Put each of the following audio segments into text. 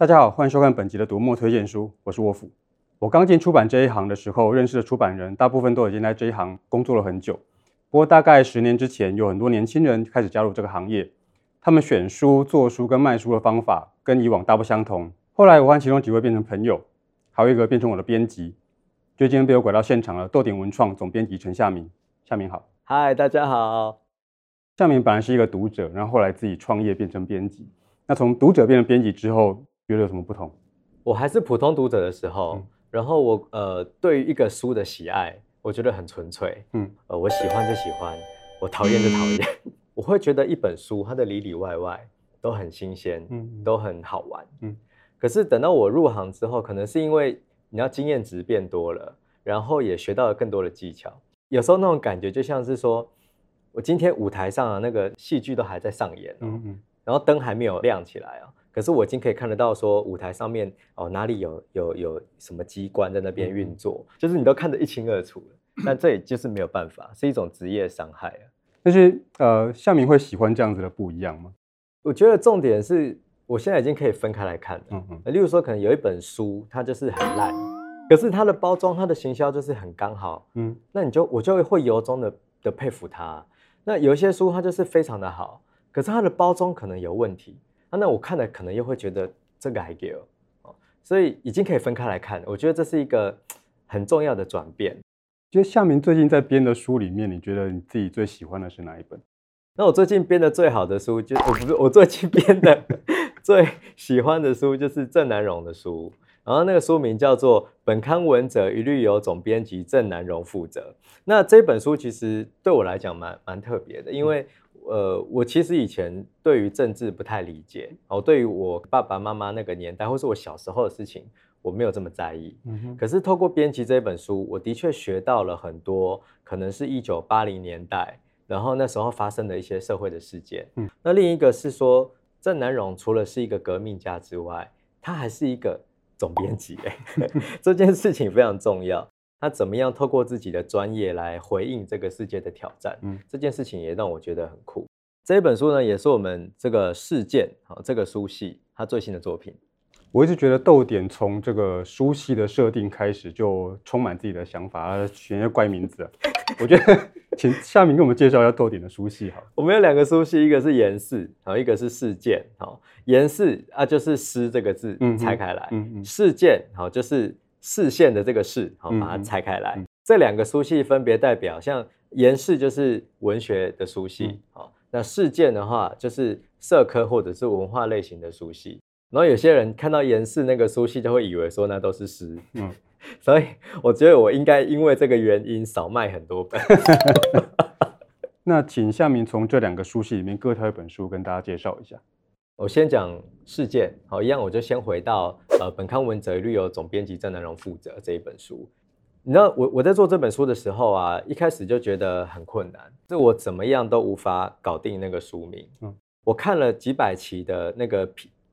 大家好，欢迎收看本集的读墨推荐书，我是沃夫。我刚进出版这一行的时候，认识的出版人大部分都已经在这一行工作了很久。不过大概十年之前，有很多年轻人开始加入这个行业，他们选书、做书跟卖书的方法跟以往大不相同。后来我和其中几位变成朋友，还有一个变成我的编辑。就今天被我拐到现场了，豆点文创总编辑陈夏明，夏明好。嗨，大家好。夏明本来是一个读者，然后后来自己创业变成编辑。那从读者变成编辑之后，觉得有什么不同？我还是普通读者的时候，嗯、然后我呃对于一个书的喜爱，我觉得很纯粹。嗯，呃，我喜欢就喜欢，我讨厌就讨厌。嗯、我会觉得一本书它的里里外外都很新鲜，嗯，都很好玩。嗯，可是等到我入行之后，可能是因为你要经验值变多了，然后也学到了更多的技巧。有时候那种感觉就像是说。我今天舞台上的，那个戏剧都还在上演，嗯嗯，然后灯还没有亮起来啊，可是我已经可以看得到说舞台上面哦哪里有有有什么机关在那边运作，嗯、就是你都看得一清二楚，但这也就是没有办法，是一种职业伤害啊。但是呃，夏明会喜欢这样子的不一样吗？我觉得重点是我现在已经可以分开来看了，嗯嗯，例如说可能有一本书它就是很烂，可是它的包装它的行销就是很刚好，嗯，那你就我就会由衷的的佩服它。那有一些书，它就是非常的好，可是它的包装可能有问题，啊，那我看了可能又会觉得这个还给哦，所以已经可以分开来看，我觉得这是一个很重要的转变。就夏明最近在编的书里面，你觉得你自己最喜欢的是哪一本？那我最近编的最好的书，就 我不是我最近编的最喜欢的书，就是郑南榕的书。然后那个书名叫做《本刊文者一律由总编辑郑南榕负责》。那这本书其实对我来讲蛮蛮特别的，因为呃，我其实以前对于政治不太理解，哦，对于我爸爸妈妈那个年代，或是我小时候的事情，我没有这么在意。嗯哼。可是透过编辑这本书，我的确学到了很多，可能是一九八零年代，然后那时候发生的一些社会的事件。嗯。那另一个是说，郑南榕除了是一个革命家之外，他还是一个。总编辑，哎，这件事情非常重要。他怎么样透过自己的专业来回应这个世界的挑战？嗯，这件事情也让我觉得很酷。这一本书呢，也是我们这个事件啊，这个书系他最新的作品。我一直觉得豆点从这个书系的设定开始就充满自己的想法，取一些怪名字。我觉得，请夏明给我们介绍一下豆点的书系好。我们有两个书系，一个是颜事，好，一个是事件。好，颜氏啊，就是“诗”这个字拆开来，嗯嗯，事件好，就是视线的这个“视”，好，把它拆开来。嗯嗯，这两个书系分别代表，像颜氏就是文学的书系，好，那事件的话就是社科或者是文化类型的书系。然后有些人看到颜氏那个书系，就会以为说那都是诗，嗯，所以我觉得我应该因为这个原因少卖很多本。那请夏明从这两个书系里面各挑一本书跟大家介绍一下。我先讲事件，好，一样我就先回到呃，本刊文者一律由总编辑郑南荣负责这一本书。你知道我我在做这本书的时候啊，一开始就觉得很困难，是我怎么样都无法搞定那个书名。嗯，我看了几百期的那个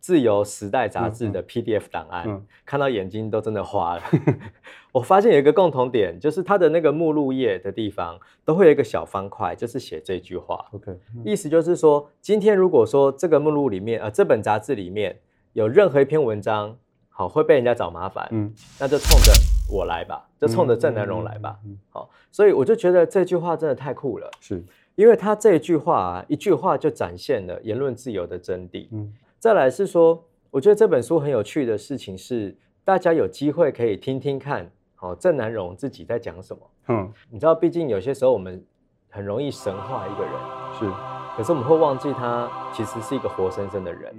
自由时代杂志的 PDF 档案，嗯嗯、看到眼睛都真的花了。我发现有一个共同点，就是它的那个目录页的地方都会有一个小方块，就是写这句话。OK，、嗯、意思就是说，今天如果说这个目录里面，呃，这本杂志里面有任何一篇文章，好会被人家找麻烦，嗯，那就冲着我来吧，就冲着郑南榕来吧。好，所以我就觉得这句话真的太酷了，是因为他这一句话啊，一句话就展现了言论自由的真谛。嗯。再来是说，我觉得这本书很有趣的事情是，大家有机会可以听听看，好，郑南榕自己在讲什么。嗯，你知道，毕竟有些时候我们很容易神化一个人，是，可是我们会忘记他其实是一个活生生的人。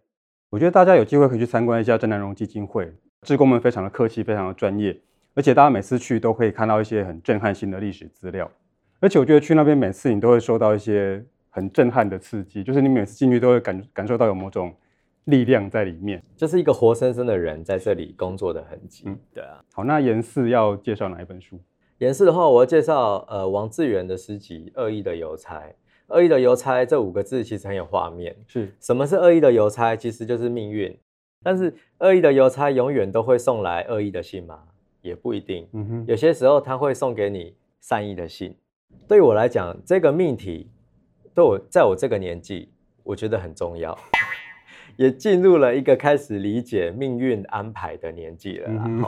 我觉得大家有机会可以去参观一下郑南榕基金会，志工们非常的客气，非常的专业，而且大家每次去都可以看到一些很震撼性的历史资料，而且我觉得去那边每次你都会受到一些很震撼的刺激，就是你每次进去都会感感受到有某种。力量在里面，就是一个活生生的人在这里工作的痕迹。嗯，对啊。好，那颜四要介绍哪一本书？颜四的话，我要介绍呃王志源的诗集《恶意的邮差》。恶意的邮差这五个字其实很有画面。是，什么是恶意的邮差？其实就是命运。但是恶意的邮差永远都会送来恶意的信吗？也不一定。嗯哼。有些时候他会送给你善意的信。对我来讲，这个命题对我在我这个年纪，我觉得很重要。也进入了一个开始理解命运安排的年纪了啦。嗯、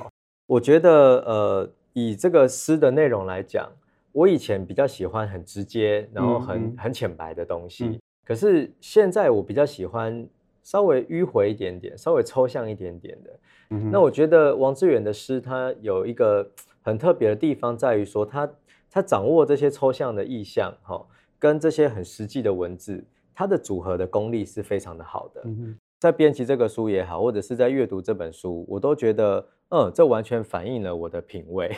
我觉得呃，以这个诗的内容来讲，我以前比较喜欢很直接，然后很、嗯、很浅白的东西。嗯、可是现在我比较喜欢稍微迂回一点点，稍微抽象一点点的。嗯、那我觉得王志远的诗，它有一个很特别的地方，在于说他他掌握这些抽象的意象，哈，跟这些很实际的文字，它的组合的功力是非常的好的。嗯、在编辑这个书也好，或者是在阅读这本书，我都觉得，嗯，这完全反映了我的品味。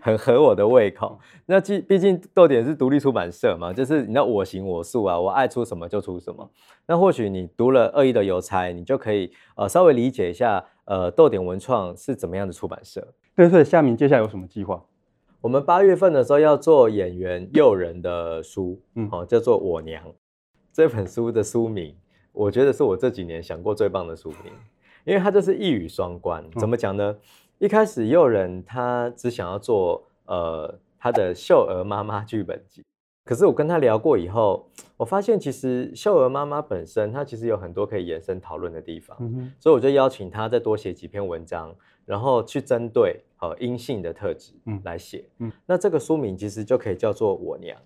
很合我的胃口。那毕毕竟豆点是独立出版社嘛，就是你知道我行我素啊，我爱出什么就出什么。那或许你读了恶意的邮差，你就可以呃稍微理解一下呃豆点文创是怎么样的出版社。对，所以夏明接下来有什么计划？我们八月份的时候要做演员诱人的书，嗯，好，叫做我娘。这本书的书名，我觉得是我这几年想过最棒的书名，因为它就是一语双关。怎么讲呢？嗯一开始也有人他只想要做呃他的秀儿妈妈剧本集，可是我跟他聊过以后，我发现其实秀儿妈妈本身她其实有很多可以延伸讨论的地方，嗯、哼所以我就邀请他再多写几篇文章，然后去针对呃阴性的特质来写。嗯嗯、那这个书名其实就可以叫做我娘，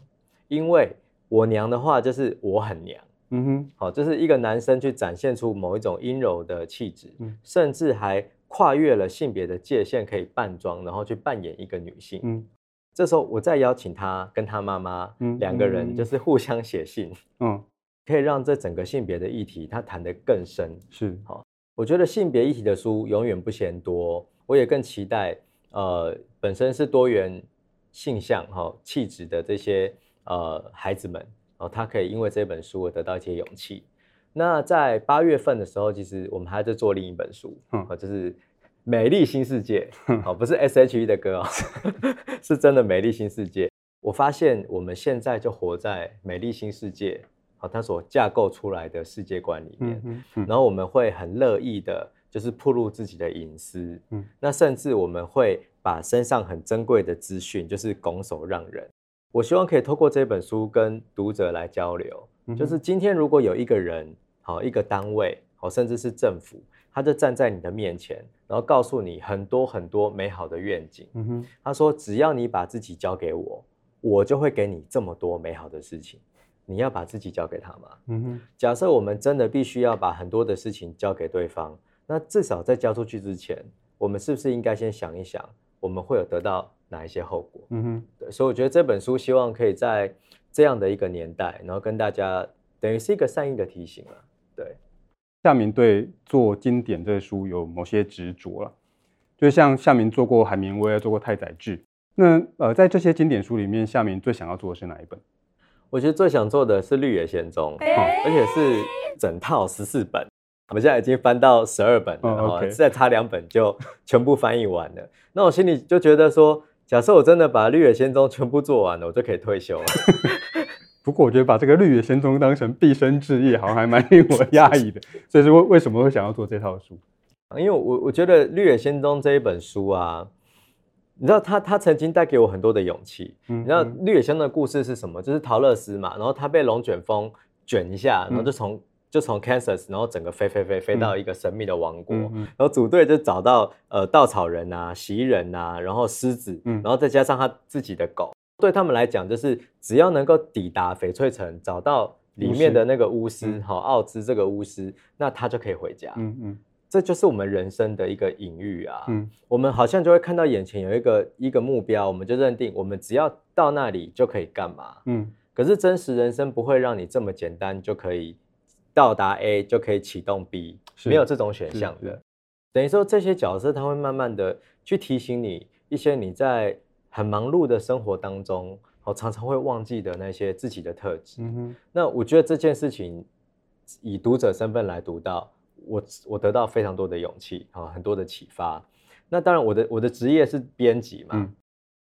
因为我娘的话就是我很娘，嗯哼，好，就是一个男生去展现出某一种阴柔的气质，嗯、甚至还。跨越了性别的界限，可以扮装，然后去扮演一个女性。嗯，这时候我再邀请他跟他妈妈，嗯，两个人就是互相写信，嗯，可以让这整个性别的议题他谈得更深。是，好，我觉得性别议题的书永远不嫌多。我也更期待，呃，本身是多元性向哈气质的这些呃孩子们，哦，他可以因为这本书而得到一些勇气。那在八月份的时候，其实我们还在做另一本书，嗯，就是《美丽新世界 》，哦，不是 S.H.E 的歌哦，是真的《美丽新世界》。我发现我们现在就活在《美丽新世界》好，它所架构出来的世界观里面，嗯嗯、然后我们会很乐意的，就是暴露自己的隐私，嗯，那甚至我们会把身上很珍贵的资讯，就是拱手让人。我希望可以透过这本书跟读者来交流，嗯、就是今天如果有一个人。好，一个单位，好，甚至是政府，他就站在你的面前，然后告诉你很多很多美好的愿景。嗯哼，他说，只要你把自己交给我，我就会给你这么多美好的事情。你要把自己交给他吗？嗯哼，假设我们真的必须要把很多的事情交给对方，那至少在交出去之前，我们是不是应该先想一想，我们会有得到哪一些后果？嗯哼，对，所以我觉得这本书希望可以在这样的一个年代，然后跟大家等于是一个善意的提醒了。对，夏明对做经典这个书有某些执着了，就像夏明做过海明威，做过太宰治。那呃，在这些经典书里面，夏明最想要做的是哪一本？我觉得最想做的是《绿野仙踪》，欸，而且是整套十四本。我们现在已经翻到十二本了，哦 okay，再差两本就全部翻译完了。那我心里就觉得说，假设我真的把《绿野仙踪》全部做完了，我就可以退休了。不过我觉得把这个《绿野仙踪》当成毕生志业，好像还蛮令我讶异的。所以说，为什么会想要做这套书？因为我我觉得《绿野仙踪》这一本书啊，你知道他他曾经带给我很多的勇气。嗯嗯，你知道《绿野仙踪》的故事是什么？就是陶乐斯嘛，然后他被龙卷风卷一下，然后就从、嗯、就从 Kansas，然后整个飞飞飞飞到一个神秘的王国，然后组队就找到呃稻草人啊、袭人啊，然后狮子，嗯、然后再加上他自己的狗。对他们来讲，就是只要能够抵达翡翠城，找到里面的那个巫师，好奥兹这个巫师，那他就可以回家。嗯嗯，这就是我们人生的一个隐喻啊。嗯，我们好像就会看到眼前有一个一个目标，我们就认定我们只要到那里就可以干嘛。嗯，可是真实人生不会让你这么简单就可以到达 A 就可以启动 B，是没有这种选项的。等于说这些角色他会慢慢的去提醒你一些你在。很忙碌的生活当中，哦常常会忘记的那些自己的特质。嗯哼，那我觉得这件事情，以读者身份来读到，我我得到非常多的勇气，啊，很多的启发。那当然，我的我的职业是编辑嘛，嗯、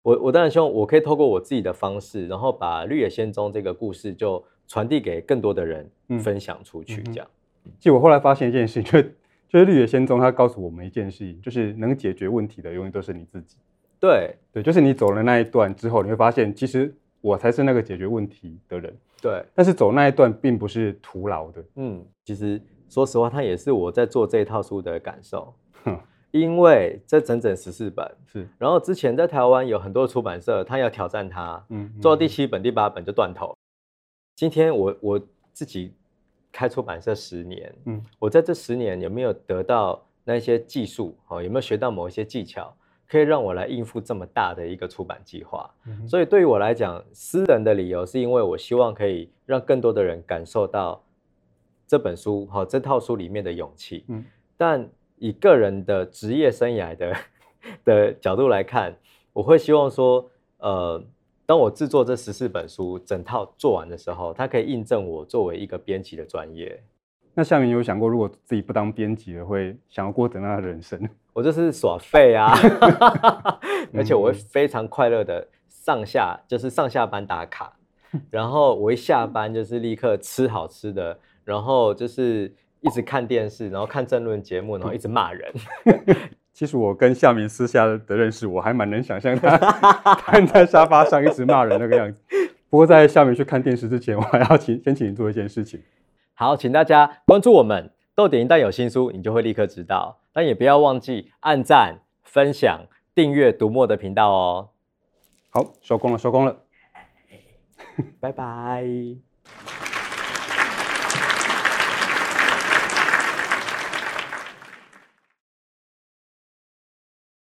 我我当然希望我可以透过我自己的方式，然后把《绿野仙踪》这个故事就传递给更多的人分享出去。这样，其实我后来发现一件事情，就 是就是《绿野仙踪》它告诉我们一件事情，就是能解决问题的永远都是你自己。对对，就是你走了那一段之后，你会发现，其实我才是那个解决问题的人。对，但是走那一段并不是徒劳的。嗯，其实说实话，它也是我在做这一套书的感受。因为这整整十四本是，然后之前在台湾有很多出版社，他要挑战它，嗯，做到第七本、第八本就断头。今天我我自己开出版社十年，嗯，我在这十年有没有得到那些技术？哦，有没有学到某一些技巧，可以让我来应付这么大的一个出版计划？嗯，所以对于我来讲，私人的理由是因为我希望可以让更多的人感受到这本书和这套书里面的勇气，嗯，但。以个人的职业生涯的 的角度来看，我会希望说，呃，当我制作这十四本书整套做完的时候，它可以印证我作为一个编辑的专业。那夏民有想过，如果自己不当编辑了，会想要过怎样的人生？我就是耍废啊，而且我会非常快乐的上下，就是上下班打卡，然后我一下班就是立刻吃好吃的，然后就是。一直看电视，然后看政论节目，然后一直骂人。其实我跟夏明私下的认识，我还蛮能想象他 瘫在沙发上一直骂人那个样子。不过在夏明去看电视之前，我还要请先请你做一件事情。好，请大家关注我们，豆点一旦有新书，你就会立刻知道。但也不要忘记按赞、分享、订阅读墨的频道哦。好，收工了，收工了，拜拜。